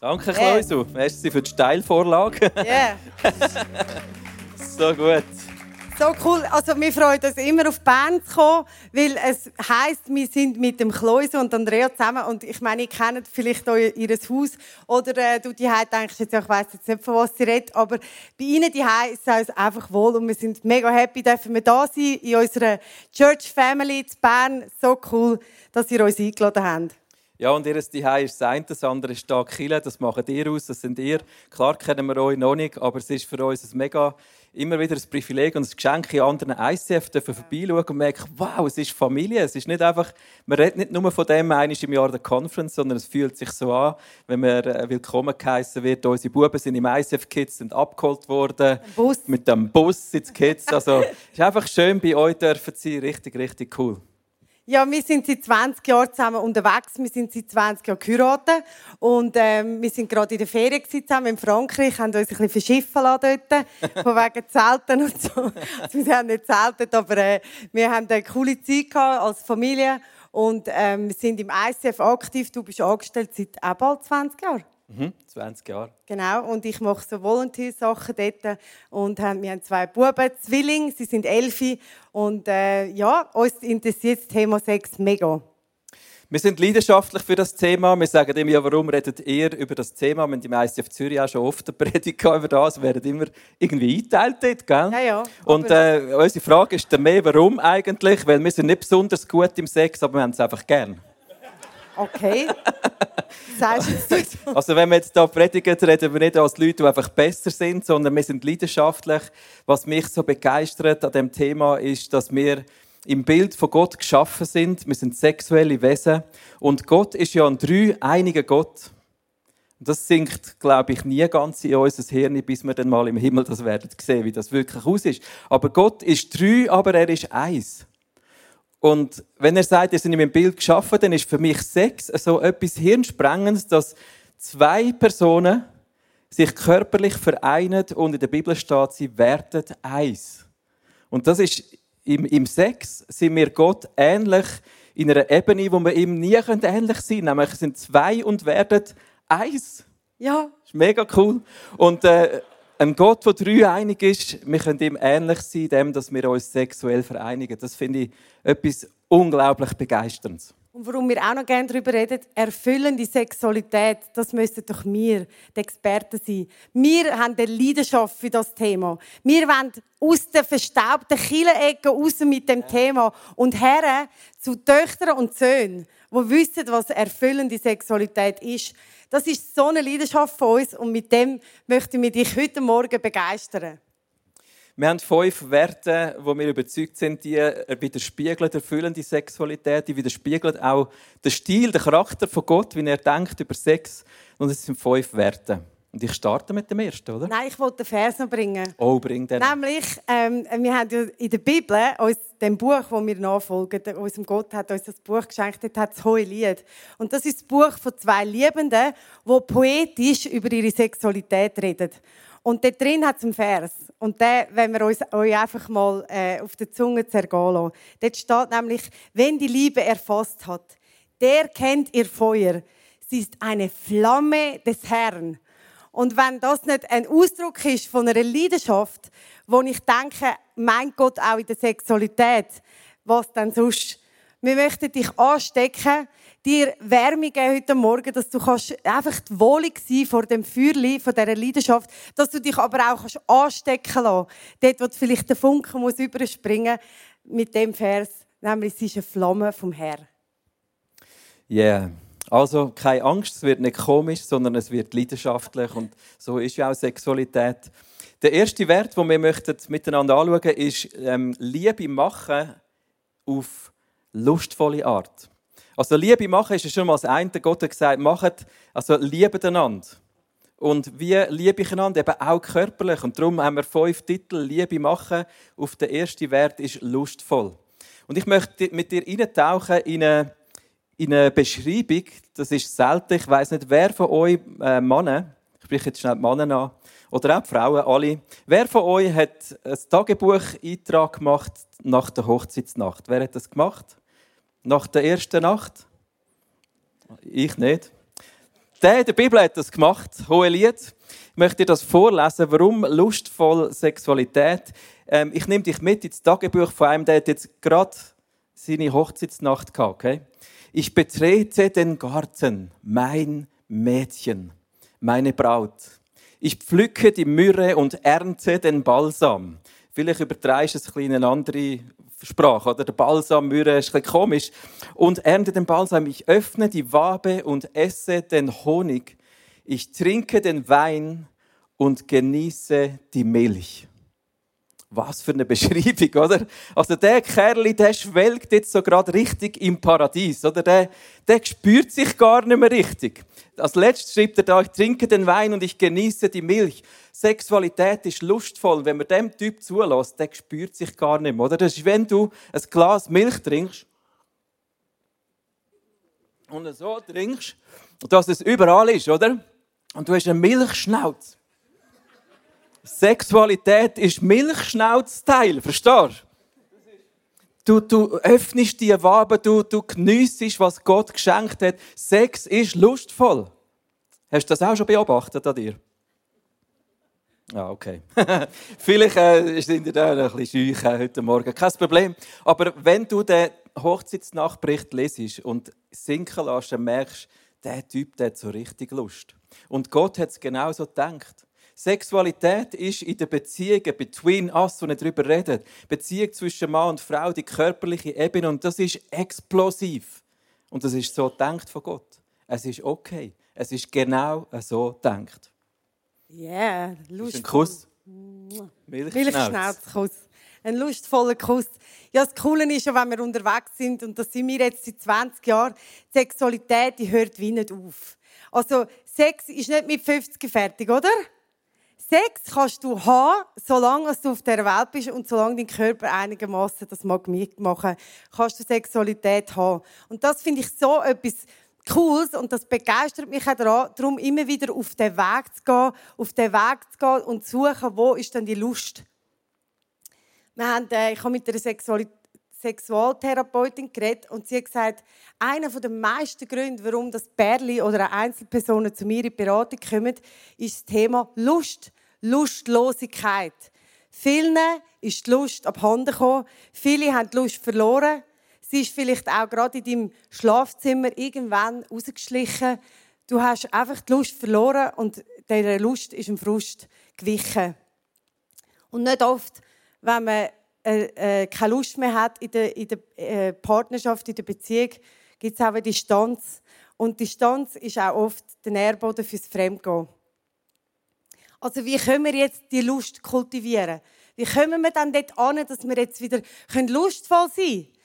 Danke, Klausu. Merci für die Steilvorlage. Ja. Yeah. so gut. So cool. Also, wir freuen uns immer auf Bern zu kommen, weil es heisst, wir sind mit dem Kloise und Andrea zusammen. Und ich meine, ihr kennt vielleicht euer, ihr Haus. Oder äh, du die denkst jetzt, ich weiss jetzt nicht, von was sie redet. Aber bei ihnen die ist es uns einfach wohl. Und wir sind mega happy, dürfen wir da sein in unserer Church Family in Bern. So cool, dass ihr uns eingeladen habt. Ja, und ihr Zuhause ist das eine, das andere ist da Kille, das macht ihr aus, das sind ihr. Klar kennen wir euch noch nicht, aber es ist für uns ein mega, immer wieder ein Privileg und ein Geschenk, in anderen ICF dürfen vorbeischauen und merken, wow, es ist Familie, es ist nicht einfach, man redet nicht nur von dem einmal im Jahr der Conference, sondern es fühlt sich so an, wenn man äh, willkommen geheißen wird. Unsere Buben sind im ICF Kids, sind abgeholt worden. Bus. Mit dem Bus ins Kids. Also, es ist einfach schön, bei euch dürfen sie richtig, richtig cool. Ja, wir sind seit 20 Jahren zusammen unterwegs. Wir sind seit 20 Jahren geheiratet. Und ähm, wir sind gerade in der Ferien zusammen in Frankreich, haben uns ein bisschen verschiffen lassen dort, von wegen Zelten und so. Also, wir haben nicht zeltet, aber äh, wir haben eine coole Zeit gehabt als Familie. Und ähm, wir sind im ICF aktiv. Du bist angestellt seit auch bald 20 Jahren. Mhm, 20 Jahre. Genau, und ich mache so Volunteer-Sachen dort. Und wir haben zwei Buben, Zwillinge, sie sind elf. Und äh, ja, uns interessiert das Thema Sex mega. Wir sind leidenschaftlich für das Thema. Wir sagen immer, ja, warum redet ihr über das Thema? Wir haben die meisten auf Zürich auch schon oft eine Predigt über das. Wir werden immer irgendwie eingeteilt dort, gell? Ja, ja. Und äh, unsere Frage ist dann mehr, warum eigentlich? Weil wir sind nicht besonders gut im Sex, aber wir haben es einfach gern. Okay. Sagst du so? Also wenn wir jetzt hier predigen, reden wir nicht als Leute, die einfach besser sind, sondern wir sind leidenschaftlich. Was mich so begeistert an dem Thema ist, dass wir im Bild von Gott geschaffen sind. Wir sind sexuelle Wesen. Und Gott ist ja ein drei einiger Gott. Das sinkt, glaube ich, nie ganz in unser Hirn, bis wir dann mal im Himmel das werden sehen, wie das wirklich aus ist. Aber Gott ist drei, aber er ist eins. Und wenn er sagt, ihr seid in meinem Bild geschaffen, dann ist für mich Sex so etwas Hirnsprengendes, dass zwei Personen sich körperlich vereinen und in der Bibel steht, sie werden eins. Und das ist im, im Sex sind wir Gott ähnlich in einer Ebene, wo wir ihm nie ähnlich sein können. Nämlich sind zwei und werden eins. Ja. Das ist mega cool. Und äh, ein Gott, der dreieinig ist, wir können ihm ähnlich sein, dem, dass wir uns sexuell vereinigen. Das finde ich etwas unglaublich Begeisterndes. Und warum wir auch noch gerne darüber reden, erfüllende Sexualität, das müssten doch wir, die Experten, sein. Wir haben eine Leidenschaft für das Thema. Wir wollen aus den verstaubten Killenecken raus mit dem Thema und her zu Töchtern und Söhnen, die wissen, was erfüllende Sexualität ist. Das ist so eine Leidenschaft von uns und mit dem möchten wir dich heute Morgen begeistern. Wir haben fünf Werte, wo wir überzeugt sind, die widerspiegeln erfüllende Sexualität, die widerspiegeln auch den Stil, den Charakter von Gott, wie er denkt über Sex. Und es sind fünf Werte. Und ich starte mit dem ersten, oder? Nein, ich wollte den Vers noch bringen. Oh, bring den. Nämlich, ähm, wir haben ja in der Bibel, uns, dem Buch, das wir nachfolgen, unserem Gott hat uns das Buch geschenkt, dort hat das Hohe Lied. Und das ist das Buch von zwei Liebenden, die poetisch über ihre Sexualität reden. Und dort drin hat es einen Vers. Und den, wenn wir uns, euch einfach mal äh, auf der Zunge zergehen lassen. Dort steht nämlich, wenn die Liebe erfasst hat, der kennt ihr Feuer. Sie ist eine Flamme des Herrn. Und wenn das nicht ein Ausdruck ist von einer Leidenschaft, wo ich denke, mein Gott auch in der Sexualität, was dann sonst? Wir möchten dich anstecken, dir Wärme geben heute Morgen, dass du kannst einfach wohlig sein vor dem Feuerli, von dieser Leidenschaft, dass du dich aber auch kannst anstecken lassen. Dort, wo vielleicht der Funken muss überspringen mit dem Vers, nämlich es ist eine Flamme vom Herrn. Yeah. Also keine Angst, es wird nicht komisch, sondern es wird leidenschaftlich und so ist ja auch Sexualität. Der erste Wert, den wir möchten miteinander anschauen, ist ähm, Liebe machen auf lustvolle Art. Also Liebe machen ist ja schon mal das eine. Gott hat gesagt, macht, also liebet einander. Und wie liebe ich einander? Eben auch körperlich. Und darum haben wir fünf Titel. Liebe machen. Auf der erste Wert ist lustvoll. Und ich möchte mit dir eintauchen in eine in einer Beschreibung, das ist selten, ich weiß nicht, wer von euch äh, Männer, ich spreche jetzt schnell die Männer an, oder auch die Frauen, alle, wer von euch hat ein Tagebucheintrag gemacht nach der Hochzeitsnacht? Wer hat das gemacht? Nach der ersten Nacht? Ich nicht. Der der Bibel hat das gemacht, Hohelied. Ich möchte dir das vorlesen, warum lustvoll Sexualität. Ähm, ich nehme dich mit ins Tagebuch von einem, der hat jetzt gerade seine Hochzeitsnacht gehabt, okay? Ich betrete den Garten, mein Mädchen, meine Braut. Ich pflücke die Myrrhe und ernte den Balsam. Vielleicht übertreibst du es ein bisschen in eine andere Sprache, oder? Der Balsam, Myrrhe ist ein bisschen komisch. Und ernte den Balsam. Ich öffne die Wabe und esse den Honig. Ich trinke den Wein und genieße die Milch. Was für eine Beschreibung, oder? Also der Kerl, der schwelgt jetzt so gerade richtig im Paradies, oder? Der, der spürt sich gar nicht mehr richtig. Als letztes schreibt er da, ich trinke den Wein und ich genieße die Milch. Sexualität ist lustvoll. Wenn man dem Typ zulässt, der spürt sich gar nicht mehr, oder? Das ist, wenn du ein Glas Milch trinkst und so trinkst, dass es überall ist, oder? Und du hast eine Milchschnauz. Sexualität ist Milchschnauzteil, verstehst du? Du öffnest die Wabe, du, du geniessest, was Gott geschenkt hat. Sex ist lustvoll. Hast du das auch schon beobachtet an dir? Ah, okay. Vielleicht äh, sind ihr da ein bisschen scheu äh, heute Morgen. Kein Problem. Aber wenn du den Hochzeitsnachtbericht lesest und sinken lässt, dann merkst du, der Typ der hat so richtig Lust. Und Gott hat es genauso gedacht. Sexualität ist in den Beziehungen between us, wo wir darüber reden, Beziehung zwischen Mann und Frau, die körperliche Ebene, und das ist explosiv. Und das ist so gedacht von Gott. Es ist okay. Es ist genau so. Ja, yeah, lustig. Ein Kuss. Milchschnauzkuss. Ein lustvoller Kuss. Ja, das Coole ist ja, wenn wir unterwegs sind, und das sind wir jetzt seit 20 Jahren, die Sexualität die hört wie nicht auf. Also, Sex ist nicht mit 50 fertig, oder? Sex kannst du haben, solange du auf der Welt bist und solange dein Körper einigermaßen das mag mitmachen, kannst du Sexualität haben. Und das finde ich so etwas Cooles und das begeistert mich auch darum, immer wieder auf den Weg zu gehen, auf den Weg zu gehen und zu suchen, wo ist denn die Lust. Wir haben, äh, ich habe mit einer Sexualität Sexualtherapeutin geredet und sie hat gesagt, einer der meisten Gründe, warum das Pärchen oder Einzelpersonen zu mir in Beratung kommen, ist das Thema Lust, Lustlosigkeit. Vielen ist die Lust abhanden gekommen, viele haben die Lust verloren. Sie ist vielleicht auch gerade in deinem Schlafzimmer irgendwann rausgeschlichen. Du hast einfach die Lust verloren und dieser Lust ist im Frust gewichen. Und nicht oft, wenn man äh, äh, keine Lust mehr hat in der, in der äh, Partnerschaft, in der Beziehung, gibt es auch eine Distanz. Und Distanz ist auch oft der Nährboden fürs Fremdgehen. Also wie können wir jetzt die Lust kultivieren? Wie kommen wir dann dort an, dass wir jetzt wieder lustvoll sein können?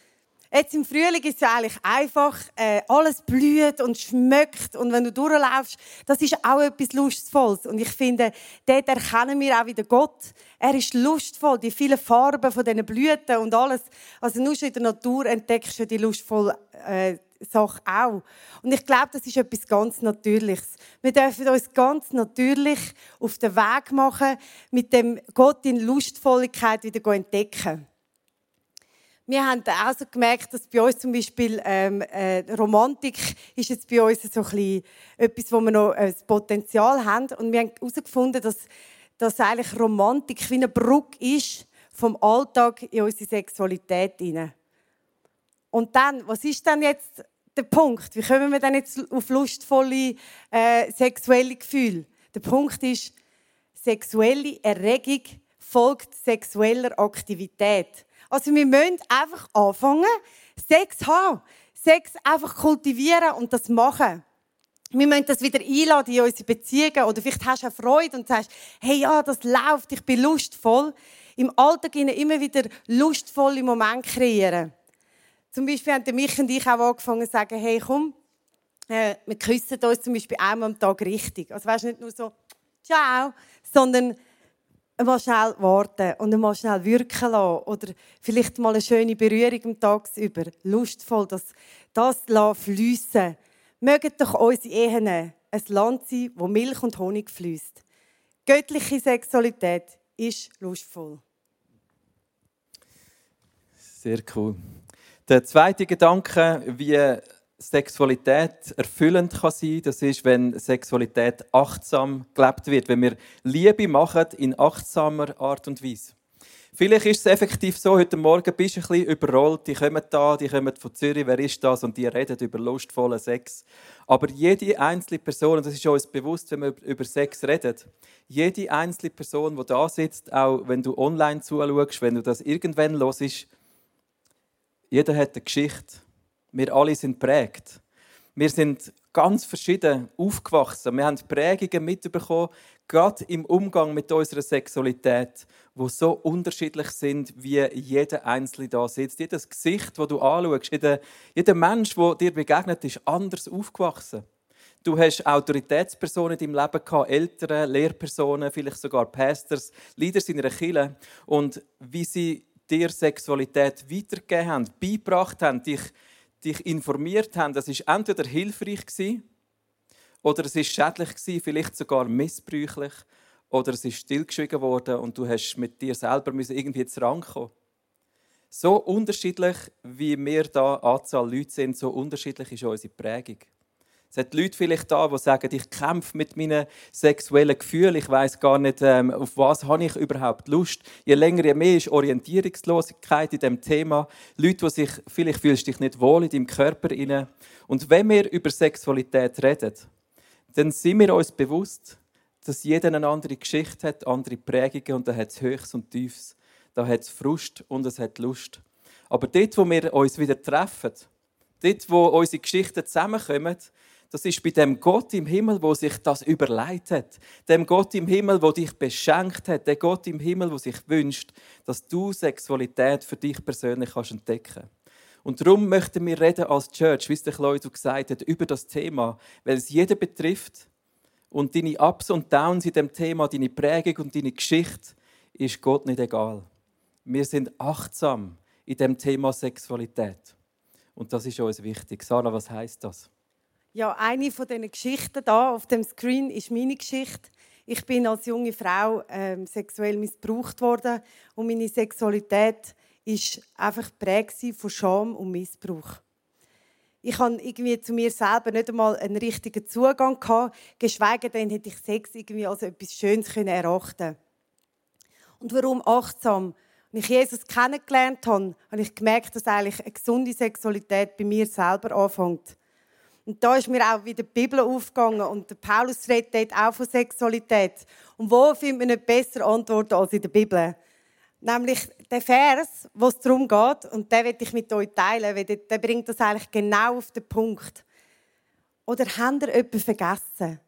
Jetzt im Frühling ist es ja eigentlich einfach, äh, alles blüht und schmeckt und wenn du durchlaufst, das ist auch etwas Lustvolles. Und ich finde, dort erkennen wir auch wieder Gott. Er ist lustvoll, die vielen Farben von diesen Blüten und alles. Also nur schon in der Natur entdeckst du die lustvolle äh, Sache auch. Und ich glaube, das ist etwas ganz Natürliches. Wir dürfen uns ganz natürlich auf den Weg machen, mit dem Gott in Lustvolligkeit wieder entdecken wir haben auch gemerkt, dass bei uns zum Beispiel ähm, äh, Romantik ist jetzt bei uns so ein bisschen etwas, wo wir noch äh, das Potenzial haben. Und wir haben herausgefunden, dass, dass eigentlich Romantik wie eine Brücke ist vom Alltag in unsere Sexualität hinein. Und dann, was ist dann jetzt der Punkt? Wie kommen wir dann jetzt auf lustvolle äh, sexuelle Gefühle? Der Punkt ist, sexuelle Erregung folgt sexueller Aktivität. Also wir müssen einfach anfangen, Sex haben. Sex einfach kultivieren und das machen. Wir müssen das wieder einladen in unsere Beziehungen. Oder vielleicht hast du auch Freude und sagst, hey, ja, das läuft, ich bin lustvoll. Im Alltag immer wieder lustvolle Momente kreieren. Zum Beispiel haben mich und ich auch angefangen zu sagen, hey, komm, äh, wir küssen uns zum Beispiel einmal am Tag richtig. Also weißt, nicht nur so, ciao, sondern mal schnell warten und mal schnell wirken lassen. Oder vielleicht mal eine schöne Berührung am Tagsüber. Lustvoll, das, das fließen. Mögen doch unsere Ehen ein Land sein, wo Milch und Honig fließt. Göttliche Sexualität ist lustvoll. Sehr cool. Der zweite Gedanke, wie Sexualität erfüllend kann sein, das ist, wenn Sexualität achtsam gelebt wird, wenn wir Liebe machen in achtsamer Art und Weise. Vielleicht ist es effektiv so, heute Morgen bist du ein bisschen überrollt, die kommen da, die kommen von Zürich, wer ist das? Und die reden über lustvollen Sex. Aber jede einzelne Person, und das ist uns bewusst, wenn wir über Sex reden, jede einzelne Person, die da sitzt, auch wenn du online zuschaust, wenn du das irgendwann hörst, jeder hat eine Geschichte. Wir alle sind prägt. Wir sind ganz verschieden aufgewachsen. Wir haben Prägungen mitbekommen, gerade im Umgang mit unserer Sexualität, wo so unterschiedlich sind, wie jeder Einzelne da sitzt. Jedes Gesicht, das du anschaust, jeder, jeder Mensch, der dir begegnet, ist anders aufgewachsen. Du hast Autoritätspersonen in deinem Leben gehabt, Eltern, Lehrpersonen, vielleicht sogar Pastors, Leader in einer Kirche. Und wie sie dir Sexualität weitergegeben haben, beigebracht haben, dich, dich informiert haben, das ist entweder hilfreich gewesen, oder es ist schädlich gewesen, vielleicht sogar missbräuchlich, oder es ist stillgeschwiegen worden und du hast mit dir selber irgendwie jetzt rankommen. So unterschiedlich, wie wir da Anzahl Leute sind, so unterschiedlich ist unsere Prägung. Es hat Leute vielleicht da, die sagen, ich kämpfe mit meinen sexuellen Gefühlen, ich weiß gar nicht, ähm, auf was habe ich überhaupt Lust. Je länger, je mehr ist Orientierungslosigkeit in dem Thema. Leute, die sich, vielleicht fühlst du dich nicht wohl in deinem Körper inne. Und wenn wir über Sexualität reden, dann sind wir uns bewusst, dass jeder eine andere Geschichte hat, andere Prägungen und da hat es Höchst und Tiefs. Da hat es Frust und es hat Lust. Aber dort, wo wir uns wieder treffen, dort, wo unsere Geschichten zusammenkommen, das ist bei dem Gott im Himmel, wo sich das überlegt hat. Dem Gott im Himmel, wo dich beschenkt hat. Der Gott im Himmel, wo sich wünscht, dass du Sexualität für dich persönlich kannst entdecken Und darum möchten wir reden als Church, wie es der Claudio gesagt hat, über das Thema, weil es jeden betrifft. Und deine Ups und Downs in dem Thema, deine Prägung und deine Geschichte, ist Gott nicht egal. Wir sind achtsam in dem Thema Sexualität. Und das ist uns wichtig. Sarah, was heißt das? Ja, eine von diesen Geschichten da auf dem Screen ist meine Geschichte. Ich bin als junge Frau ähm, sexuell missbraucht worden und meine Sexualität ist einfach prägt von Scham und Missbrauch. Ich hatte irgendwie zu mir selber nicht einmal einen richtigen Zugang gehabt, geschweige denn hätte ich Sex irgendwie als etwas Schönes erachten Und warum achtsam? Als ich Jesus kennengelernt habe, habe ich gemerkt, dass eigentlich eine gesunde Sexualität bei mir selber anfängt. Und da ist mir auch wieder die Bibel aufgegangen und der Paulus redet dort auch von Sexualität. Und wo findet man nicht besser Antworten als in der Bibel? Nämlich der Vers, wo es darum geht, und den werde ich mit euch teilen, weil der bringt das eigentlich genau auf den Punkt. Oder habt ihr etwas vergessen,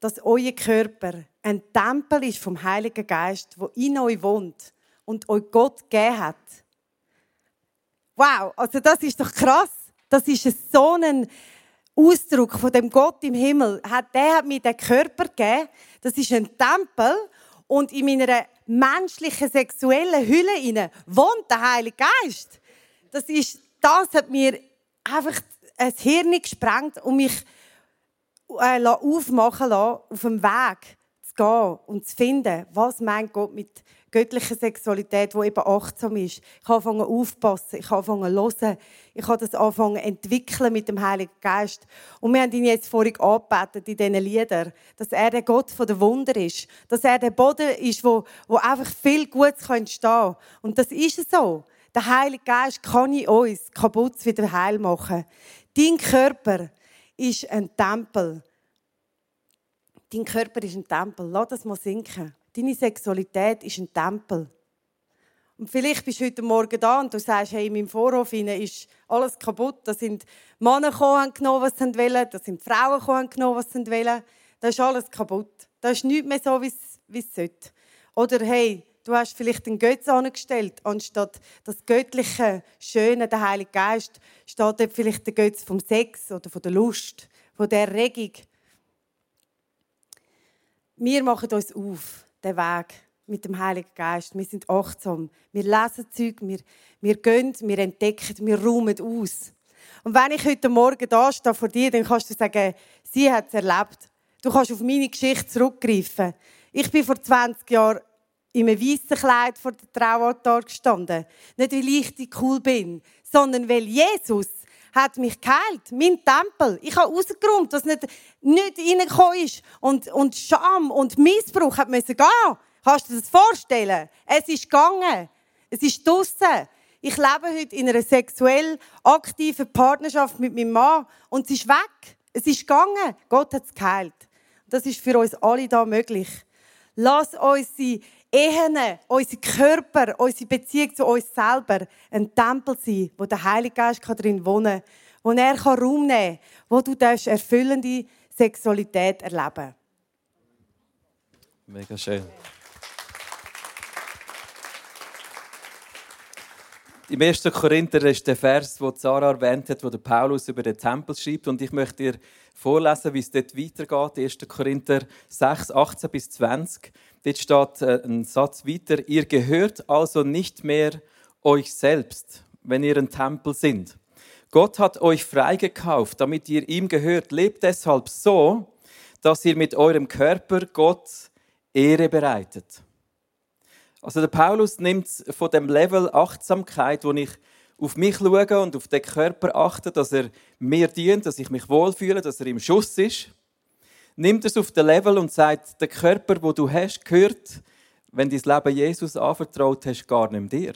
dass euer Körper ein Tempel ist vom Heiligen Geist, wo in euch wohnt und euch Gott gegeben hat? Wow, also das ist doch krass. Das ist so ein Ausdruck von dem Gott im Himmel, hat, der hat mir den Körper gegeben. Das ist ein Tempel. Und in meiner menschlichen sexuellen Hülle wohnt der Heilige Geist. Das ist, das hat mir einfach ein Hirn gesprengt und mich äh, aufmachen lassen, auf dem Weg zu gehen und zu finden, was meint Gott mit göttliche Sexualität, die eben achtsam ist. Ich habe angefangen aufpassen, ich habe angefangen hören, ich habe das angefangen entwickeln mit dem Heiligen Geist. Und wir haben ihn jetzt vorhin angebetet in diesen Liedern, dass er der Gott der Wunder ist, dass er der Boden ist, wo, wo einfach viel Gutes entstehen kann. Und das ist so. Der Heilige Geist kann in uns kaputt wieder heil machen. Dein Körper ist ein Tempel. Dein Körper ist ein Tempel. Lass das mal sinken. Deine Sexualität ist ein Tempel. Und vielleicht bist du heute Morgen da und du sagst, hey, in meinem Vorhof ist alles kaputt. Da sind Männer gekommen, haben genommen, was sie wollen. Da sind Frauen gekommen, haben genommen, was sie wollen. Da ist alles kaputt. Da ist nichts mehr so, wie es sollte. Oder hey, du hast vielleicht den Götz angestellt, anstatt das göttliche, schöne, der Heilige Geist, steht dort vielleicht der Götz vom Sex oder von der Lust, von der Erregung. Wir machen uns auf den Weg mit dem Heiligen Geist. Wir sind achtsam. Wir lesen Zeug, wir, wir gehen, wir entdecken, wir räumen aus. Und wenn ich heute Morgen da stehe vor dir, dann kannst du sagen, sie hat es erlebt. Du kannst auf meine Geschichte zurückgreifen. Ich bin vor 20 Jahren in einem weißen Kleid vor dem Traualtar gestanden. Nicht, weil ich cool bin, sondern weil Jesus hat mich geheilt. Mein Tempel. Ich habe rausgeräumt, dass nicht, nicht reingekommen ist. Und, und Scham und Missbrauch hat müssen gehen. Kannst du dir das vorstellen? Es ist gegangen. Es ist draussen. Ich lebe heute in einer sexuell aktiven Partnerschaft mit meinem Mann und es ist weg. Es ist gegangen. Gott hat es geheilt. Das ist für uns alle da möglich. Lass unsere Ehen, unsere Körper, unsere Beziehung zu uns selber ein Tempel sein, wo der Heilige Geist drin wohnen kann, wo er Raum nehmen kann, wo du erfüllende Sexualität erleben Mega schön. Im 1. Korinther ist der Vers, den Sarah erwähnt hat, wo der Paulus über den Tempel schreibt. Und ich möchte dir vorlesen, wie es dort weitergeht. 1. Korinther 6, 18 bis 20. Dort steht äh, ein Satz weiter. Ihr gehört also nicht mehr euch selbst, wenn ihr ein Tempel sind. Gott hat euch freigekauft, damit ihr ihm gehört. Lebt deshalb so, dass ihr mit eurem Körper Gott Ehre bereitet. Also der Paulus nimmt von dem Level Achtsamkeit, wo ich auf mich schaue und auf den Körper achte, dass er mir dient, dass ich mich wohlfühle, dass er im Schuss ist, nimmt es auf den Level und sagt, der Körper, wo du hast, gehört, wenn dein Leben Jesus anvertraut hast, gar nicht dir.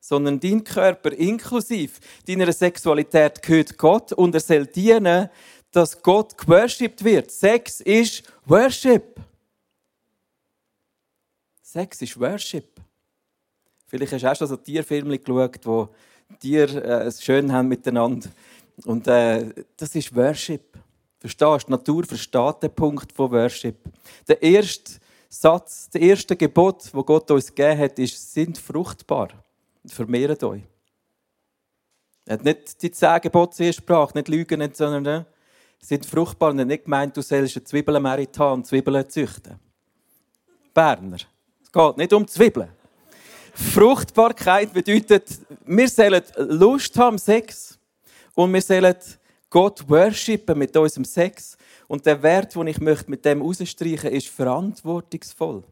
Sondern dein Körper inklusive deiner Sexualität gehört Gott und er soll dienen, dass Gott geworshipped wird. Sex ist Worship. Sex ist Worship. Vielleicht hast du auch schon so Tierfilme geschaut, wo Tiere äh, es schön haben miteinander. Und äh, das ist Worship. Verstehst du? Die Natur versteht den Punkt von Worship. Der erste Satz, der erste Gebot, wo Gott uns gegeben hat, ist: sind fruchtbar und vermehrt euch. Er hat nicht die zehn Gebote zuerst gebracht, nicht lügen, sondern äh, sind fruchtbar. Und er hat nicht gemeint, du sollst eine Zwiebelmerit haben und Zwiebeln züchten. Berner. Es geht nicht um Zwiebeln. Fruchtbarkeit bedeutet, wir sollen Lust haben Sex und wir sollen Gott worshipen mit unserem Sex. Und der Wert, den ich möchte mit dem rausstreichen ist verantwortungsvoll.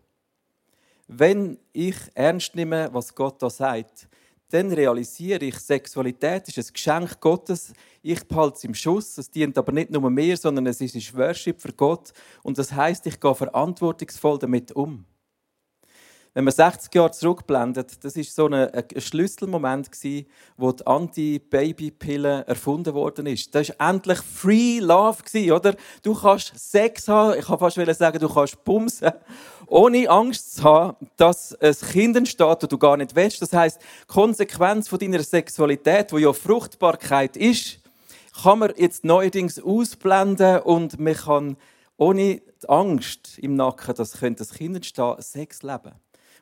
Wenn ich ernst nehme, was Gott da sagt, dann realisiere ich, Sexualität ist ein Geschenk Gottes. Ich behalte es im Schuss. Es dient aber nicht nur mir, sondern es ist Worship für Gott. Und das heißt, ich gehe verantwortungsvoll damit um. Wenn man 60 Jahre zurückblendet, das ist so ein, ein Schlüsselmoment gewesen, wo die Anti-Baby-Pille erfunden worden ist. Das war endlich Free Love gewesen, oder? Du kannst Sex haben, ich kann fast sagen, du kannst bumsen, ohne Angst zu haben, dass ein Kind entsteht, das du gar nicht willst. Das heißt, Konsequenz von deiner Sexualität, wo ja Fruchtbarkeit ist, kann man jetzt neuerdings ausblenden und man kann ohne die Angst im Nacken, dass ein Kind entstehen, Sex leben.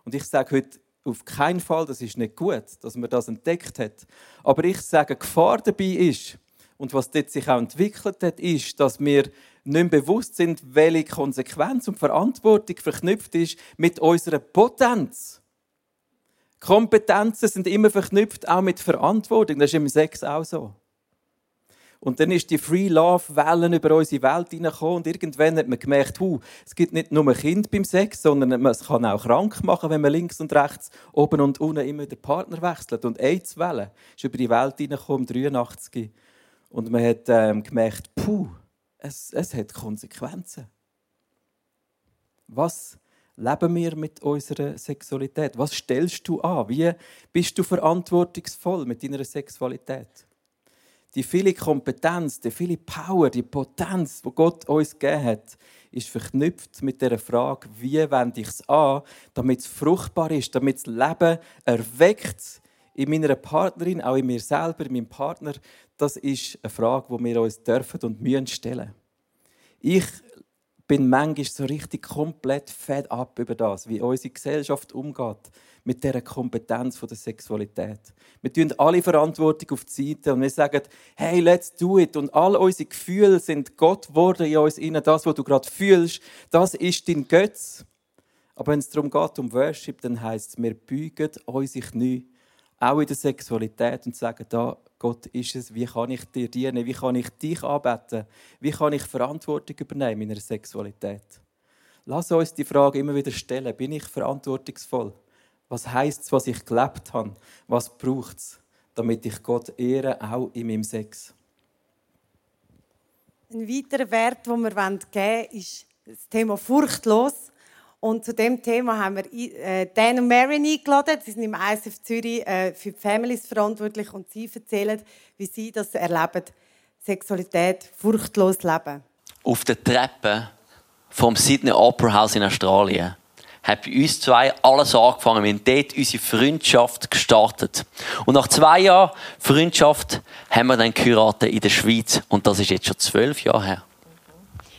Und ich sage heute auf keinen Fall, das ist nicht gut, dass man das entdeckt hat. Aber ich sage, Gefahr dabei ist, und was dort sich auch entwickelt hat, ist, dass wir nicht bewusst sind, welche Konsequenz und Verantwortung verknüpft ist mit unserer Potenz. Kompetenzen sind immer verknüpft auch mit Verantwortung. Das ist im Sex auch so. Und dann ist die Free Love Wellen über unsere Welt hineingekommen und irgendwann hat man gemerkt, huh, es gibt nicht nur Kind beim Sex, sondern es kann auch krank machen, wenn man links und rechts, oben und unten immer den Partner wechselt. Und AIDS-Welle ist über die Welt hineingekommen, 83. Und man hat ähm, gemerkt, puh, es, es hat Konsequenzen. Was leben wir mit unserer Sexualität? Was stellst du an? Wie bist du verantwortungsvoll mit deiner Sexualität? Die viele Kompetenz, die viele Power, die Potenz, die Gott uns gegeben hat, ist verknüpft mit der Frage, wie wende ich es an, damit es fruchtbar ist, damit das Leben erweckt in meiner Partnerin, auch in mir selber, in meinem Partner. Das ist eine Frage, die wir uns dürfen und müssen stellen. Ich bin manchmal so richtig komplett fed up über das, wie unsere Gesellschaft umgeht mit dieser Kompetenz der Sexualität. Wir tun alle Verantwortung auf die Seite und wir sagen, hey, let's do it. Und all unsere Gefühle sind Gott geworden in uns innen. Das, was du gerade fühlst, das ist dein Götz. Aber wenn es darum geht, um Worship, dann heisst es, wir beugen unsere Knie, auch in der Sexualität, und sagen, da, Gott ist es, wie kann ich dir dienen, wie kann ich dich anbeten, wie kann ich Verantwortung übernehmen in der Sexualität. Lass uns die Frage immer wieder stellen, bin ich verantwortungsvoll? Was heißt es, was ich gelebt habe? Was braucht es, damit ich Gott ehre, auch in meinem Sex. Ein weiterer Wert, den wir geben wollen, ist das Thema furchtlos. Und zu dem Thema haben wir äh, Dan und Marion eingeladen. Sie sind im ISF Zürich äh, für die Families verantwortlich und sie erzählen, wie sie das erleben, Sexualität furchtlos leben. Auf der Treppe vom Sydney Opera House in Australien hat bei uns zwei alles angefangen. Wir haben dort unsere Freundschaft gestartet. Und nach zwei Jahren Freundschaft haben wir dann geheiratet in der Schweiz. Und das ist jetzt schon zwölf Jahre her.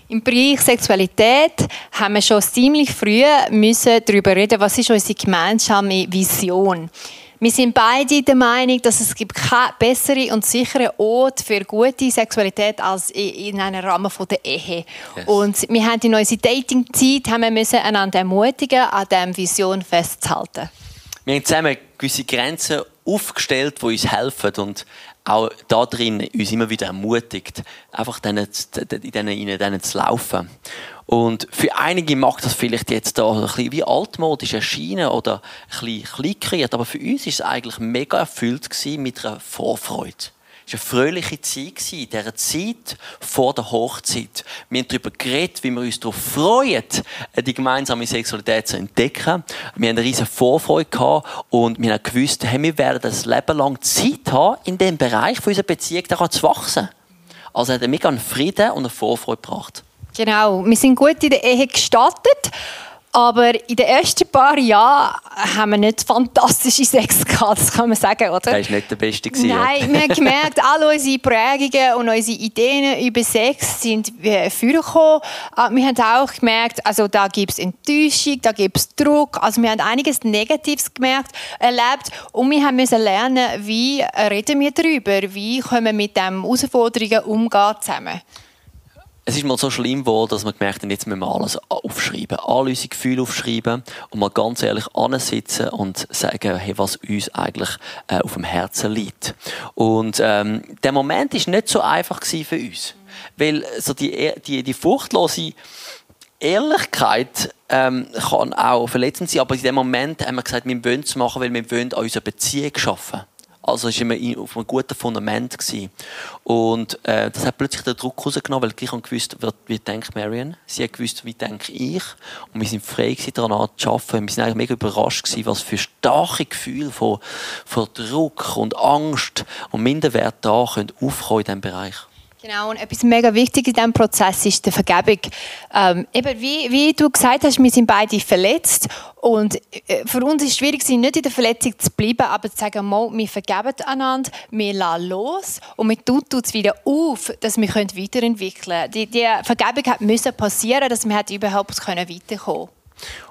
Im Bereich Sexualität haben wir schon ziemlich früh müssen darüber reden, was ist unsere gemeinsame Vision. Wir sind beide der Meinung, dass es gibt keine bessere und sichere Ort für gute Sexualität als in einem Rahmen der Ehe. Yes. Und wir haben in unserer Dating-Zeit haben wir müssen einander ermutigen, an dieser Vision festzuhalten. Wir haben zusammen gewisse Grenzen aufgestellt, die uns helfen und auch da drin uns immer wieder ermutigt, einfach in denen zu laufen. Und für einige mag das vielleicht jetzt da ein bisschen wie altmodisch erscheinen oder ein bisschen kleinkreiert, aber für uns ist es eigentlich mega erfüllt mit einer Vorfreude. Es war eine fröhliche Zeit, in dieser Zeit vor der Hochzeit. Wir haben darüber geredet, wie wir uns darauf freuen, die gemeinsame Sexualität zu entdecken. Wir haben eine riesige Vorfreude gehabt und wir haben gewusst, hey, wir werden das Leben lang Zeit haben, in dem Bereich unserer Beziehung zu wachsen. Also hat er mega einen Frieden und eine Vorfreude gebracht. Genau, wir sind gut in der Ehe gestartet. Aber in den ersten paar Jahren haben wir nicht fantastische Sex gehabt, das kann man sagen, oder? Das war nicht der beste. Nein, wir haben gemerkt, alle unsere Prägungen und unsere Ideen über Sex sind vorgekommen. Ah, wir haben auch gemerkt, also da gibt es Enttäuschung, da gibt es Druck. Also wir haben einiges Negatives gemerkt, erlebt und wir müssen lernen, wie reden wir darüber, wie können wir mit diesen Herausforderungen umgehen zusammen es ist mal so schlimm geworden, dass wir gemerkt haben, jetzt müssen wir alles aufschreiben. Alle unsere Gefühle aufschreiben und mal ganz ehrlich ansitzen und sagen, hey, was uns eigentlich äh, auf dem Herzen liegt. Und ähm, der Moment ist nicht so einfach für uns. Weil so die, die, die furchtlose Ehrlichkeit ähm, kann auch verletzend sein, aber in dem Moment haben wir gesagt, wir wollen es machen, weil wir wollen an unserer Beziehung arbeiten. Also war immer auf einem guten Fundament. Gewesen. Und äh, das hat plötzlich den Druck rausgenommen, weil ich gewusst wie denkt Marion. Sie hat gewusst, wie denke ich. Und wir sind frei gewesen, daran zu arbeiten. Wir sind eigentlich mega überrascht gewesen, was für starke Gefühle von, von Druck und Angst und Minderwert da können aufkommen in diesem Bereich. Genau, und etwas mega wichtig in diesem Prozess ist die Vergebung. Ähm, eben wie, wie du gesagt hast, wir sind beide verletzt und äh, für uns ist es schwierig, nicht in der Verletzung zu bleiben, aber zu sagen, mal, wir vergeben einander, wir lassen los und wir tun es wieder auf, dass wir weiterentwickeln können. Die, die Vergebung müssen passieren, dass wir überhaupt weiterkommen können.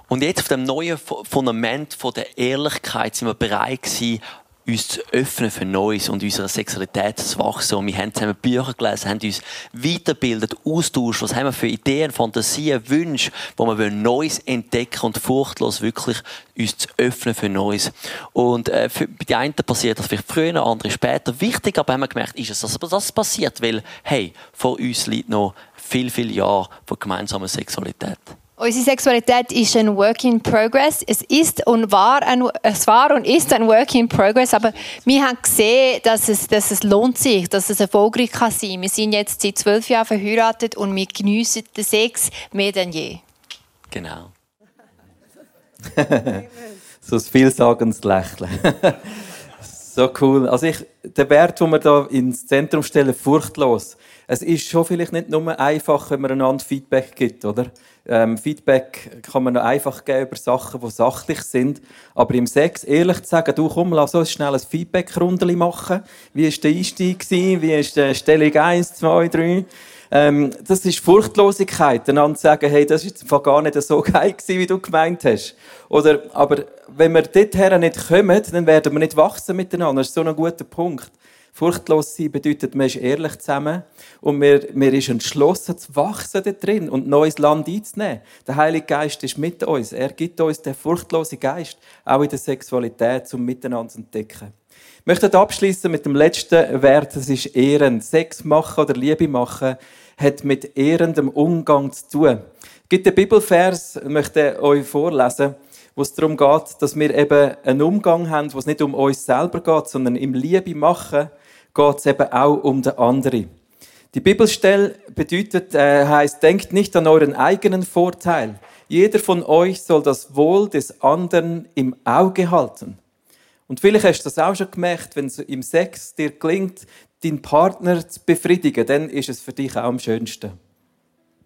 Und jetzt auf dem neuen Fundament von der Ehrlichkeit sind wir bereit gewesen, uns zu öffnen für Neues und unserer Sexualität zu wachsen. Und wir haben zusammen Bücher gelesen, haben uns weiterbildet, austauscht, was haben wir für Ideen, Fantasien, Wünsche, wo wir Neues entdecken und furchtlos wirklich uns zu öffnen für Neues. Und äh, für die einen passiert das vielleicht früher, andere später. Wichtig aber haben wir gemerkt, ist es, dass das passiert, weil, hey, vor uns liegt noch viel, viel Jahre von gemeinsamer Sexualität. Unsere Sexualität ist ein Work in Progress. Es ist und war ein, es war und ist ein Work in Progress, aber wir haben gesehen, dass es, dass es lohnt sich, dass es erfolgreich kann sein. Wir sind jetzt seit zwölf Jahren verheiratet und wir geniessen den Sex mehr denn je. Genau. so ein vielsagendes Lächeln. so cool. Also ich, der Wert, den wir da ins Zentrum stellen, furchtlos. Es ist schon vielleicht nicht nur einfach, wenn man einander Feedback gibt, oder? Ähm, Feedback kann man noch einfach geben über Sachen, die sachlich sind. Aber im Sex ehrlich zu sagen, du komm, lass uns schnell ein Feedback-Rundeli machen. Wie war der Einstieg? Wie ist die Stellung 1, 2, 3? Ähm, das ist Furchtlosigkeit, einander zu sagen, hey, das ist gar nicht so geil gewesen, wie du gemeint hast. Oder, aber wenn wir dorthin nicht kommen, dann werden wir nicht wachsen miteinander. Das ist so ein guter Punkt. Furchtlos sein bedeutet, man ist ehrlich zusammen und man, man ist entschlossen zu wachsen da drin und neues Land einzunehmen. Der Heilige Geist ist mit uns. Er gibt uns den furchtlosen Geist, auch in der Sexualität, um miteinander zu entdecken. Ich möchte abschließen mit dem letzten Wert, das ist Ehren. Sex machen oder Liebe machen hat mit ehrendem Umgang zu tun. Es gibt einen Bibelvers, ich möchte euch vorlesen, wo es darum geht, dass wir eben einen Umgang haben, wo es nicht um uns selber geht, sondern im Liebe machen geht es eben auch um den anderen. Die Bibelstelle bedeutet, äh, heißt, denkt nicht an euren eigenen Vorteil. Jeder von euch soll das Wohl des anderen im Auge halten. Und vielleicht hast du das auch schon gemerkt, wenn es im Sex dir gelingt, deinen Partner zu befriedigen, dann ist es für dich auch am schönsten.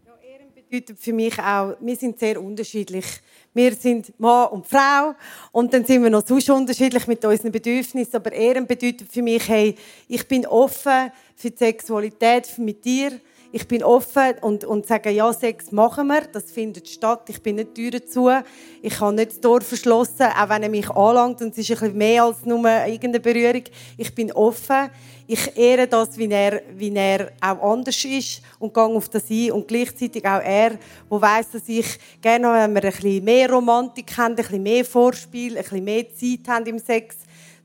Ja, Ehren bedeutet für mich auch, wir sind sehr unterschiedlich. Wir sind Mann und Frau und dann sind wir noch sonst unterschiedlich mit unseren Bedürfnissen. Aber Ehren bedeutet für mich, hey, ich bin offen für die Sexualität mit dir ich bin offen und, und sage, ja, Sex machen wir, das findet statt. Ich bin nicht Tür zu. Ich habe nicht das Tor verschlossen, auch wenn er mich anlangt und es ist ein bisschen mehr als nur irgendeine Berührung. Ich bin offen. Ich ehre das, wie er, wie er auch anders ist und gehe auf das ein. Und gleichzeitig auch er, der weiss, dass ich gerne, wenn wir ein bisschen mehr Romantik haben, ein bisschen mehr Vorspiel, ein bisschen mehr Zeit haben im Sex,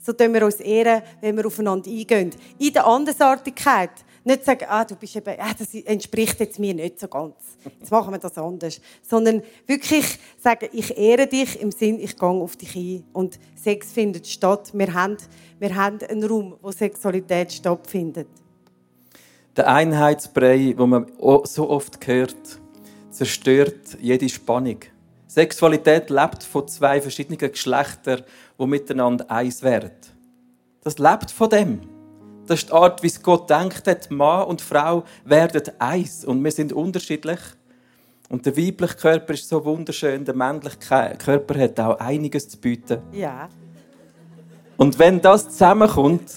so tun wir uns ehren, wenn wir aufeinander eingehen. In der Andersartigkeit nicht sagen, ah, du bist eben, ah, das entspricht jetzt mir nicht so ganz. Jetzt machen wir das anders. Sondern wirklich sagen, ich ehre dich im Sinn, ich gehe auf dich ein. Und Sex findet statt. Wir haben, wir haben einen Raum, wo Sexualität stattfindet. Der Einheitsbrei, wo man so oft hört, zerstört jede Spannung. Sexualität lebt von zwei verschiedenen Geschlechtern, die miteinander eins werden. Das lebt von dem. Das ist die Art, wie es Gott denkt hat. Mann und Frau werden eins und wir sind unterschiedlich. Und der weibliche Körper ist so wunderschön, der männliche Körper hat auch einiges zu bieten. Ja. Und wenn das zusammenkommt,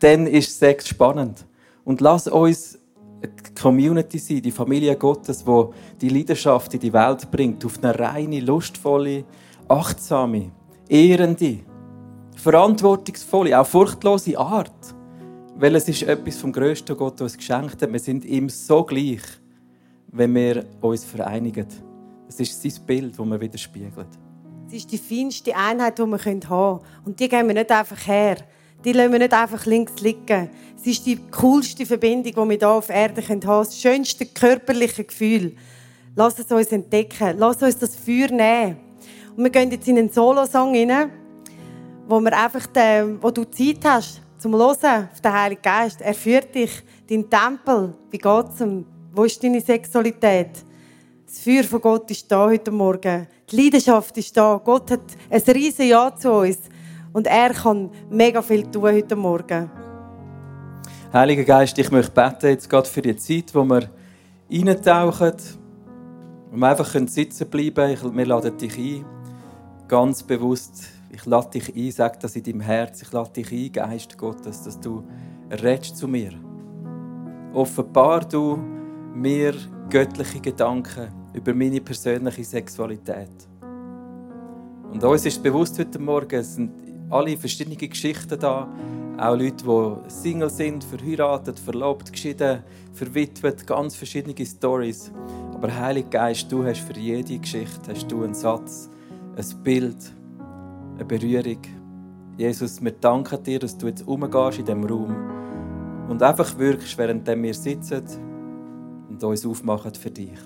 dann ist Sex spannend. Und lass uns eine Community sein, die Familie Gottes, wo die Leidenschaft in die Welt bringt, auf eine reine, lustvolle, achtsame, ehrende, verantwortungsvolle, auch furchtlose Art. Weil es ist etwas vom Größten, Gott uns geschenkt hat. Wir sind ihm so gleich, wenn wir uns vereinigen. Es ist sein Bild, das man widerspiegelt. Es ist die feinste Einheit, die wir haben können. Und die geben wir nicht einfach her. Die lassen wir nicht einfach links liegen. Es ist die coolste Verbindung, die wir hier auf Erden haben können. Das schönste körperliche Gefühl. Lass es uns entdecken. Lass uns das Feuer nehmen. Und wir gehen jetzt in einen Solo-Song rein, wo, wir einfach den, wo du Zeit hast, zum Hören auf den Heiligen Geist. Er führt dich, dein Tempel. Wie geht's ihm? Wo ist deine Sexualität? Das Feuer von Gott ist da heute Morgen. Die Leidenschaft ist da. Gott hat ein riesiges Ja zu uns. Und er kann mega viel tun heute Morgen. Heiliger Geist, ich möchte beten jetzt gerade für die Zeit, wo wir eintauchen, wo wir einfach sitzen bleiben können. Wir laden dich ein, ganz bewusst ich lade dich ein, sag das in deinem Herz. Ich lade dich ein, Geist Gottes, dass du redest zu mir. Offenbar du mir göttliche Gedanken über meine persönliche Sexualität. Und uns ist bewusst heute Morgen, es sind alle verschiedene Geschichten da. Auch Leute, die Single sind, verheiratet, verlobt, geschieden, verwitwet, ganz verschiedene Stories. Aber Heiliger Geist, du hast für jede Geschichte hast du einen Satz, ein Bild, eine Berührung. Jesus, wir danken dir, dass du jetzt umgehst in diesem Raum und einfach wirkst, während wir sitzen und uns aufmachen für dich.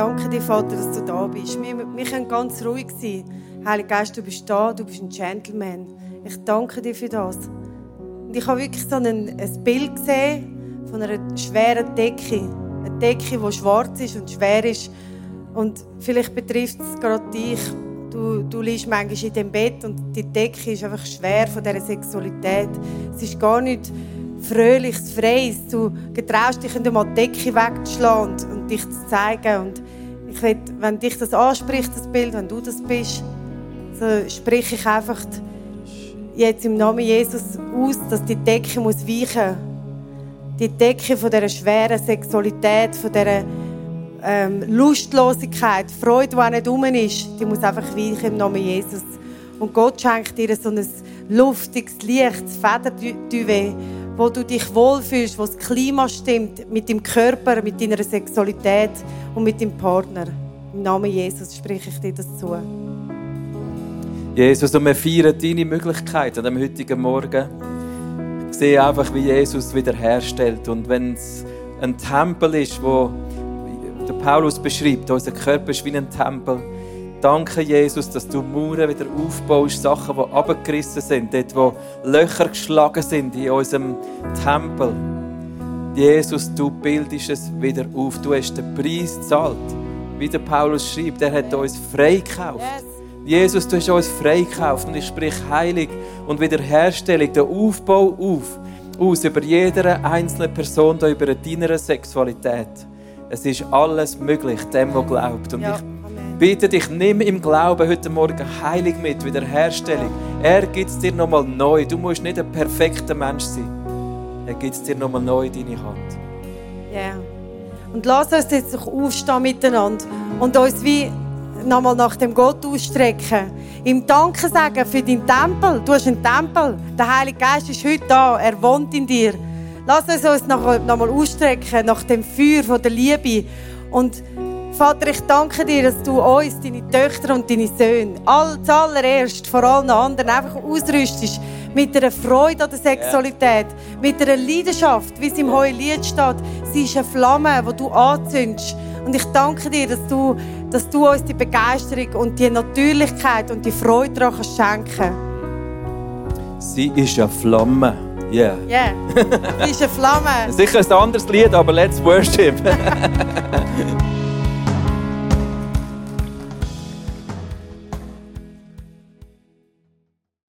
Danke dir, Vater, dass du da bist. Wir, wir können ganz ruhig sein. Heiliger Geist, du bist da, du bist ein Gentleman. Ich danke dir für das. Und ich habe wirklich so ein, ein Bild gesehen von einer schweren Decke. Eine Decke, die schwarz ist und schwer ist. Und vielleicht betrifft es gerade dich. Du, du liegst manchmal in dem Bett und die Decke ist einfach schwer von dieser Sexualität. Es ist gar nicht fröhliches, freies. Du getraust dich, in mal die Decke wegzuschlagen und, und dich zu zeigen. Und ich will, wenn dich das anspricht, das Bild, wenn du das bist, so spreche ich einfach jetzt im Namen Jesus aus, dass die Decke muss weichen muss. Die Decke von dieser schweren Sexualität, von dieser ähm, Lustlosigkeit, Freude, die auch nicht rum ist, die muss einfach weichen im Namen Jesus. Und Gott schenkt dir so ein luftiges, leichtes Federduvet, wo du dich wohlfühlst, wo das Klima stimmt, mit deinem Körper, mit deiner Sexualität und mit deinem Partner. Im Namen Jesus spreche ich dir das zu. Jesus, und wir feiern deine Möglichkeit an dem heutigen Morgen. Ich sehe einfach, wie Jesus wiederherstellt. Und wenn es ein Tempel ist, wo der Paulus beschreibt, unser Körper ist wie ein Tempel. Danke, Jesus, dass du Mauern wieder aufbaust, Sachen, die abgerissen sind, dort, wo Löcher geschlagen sind in unserem Tempel. Jesus, du bildest es wieder auf. Du hast den Preis gezahlt. Wie der Paulus schreibt, er hat uns freigekauft. Yes. Jesus, du hast uns freigekauft und ich sprich Heilig und Wiederherstellung, den Aufbau auf, aus über jede einzelne Person, über deine Sexualität. Es ist alles möglich, dem, der glaubt. Und Ja, ich. Bitte dich, nimm im Glauben heute Morgen Heilig mit, Wiederherstellung. Er gibt es dir nochmal neu. Du musst nicht ein perfekter Mensch sein. Er gibt es dir nochmal neu in deine Hand. Ja. Und lass uns jetzt aufstehen miteinander und uns wie nochmal nach dem Gott ausstrecken. Ihm Danke sagen für deinen Tempel. Du hast einen Tempel. Der Heilige Geist ist heute da. Er wohnt in dir. Lass uns uns noch, noch mal ausstrecken nach dem Feuer von der Liebe. Und Vater, ich danke dir, dass du uns, deine Töchter und deine Söhne, all, zuallererst vor allen anderen einfach ausrüstest mit einer Freude an der Sexualität, mit einer Leidenschaft, wie es im Heuen Lied steht. Sie ist eine Flamme, die du anzündest. Und ich danke dir, dass du, dass du uns die Begeisterung und die Natürlichkeit und die Freude daran kannst schenken Sie ist eine Flamme. Yeah. Ja, yeah. sie ist eine Flamme. Sicher ein anderes Lied, aber let's worship.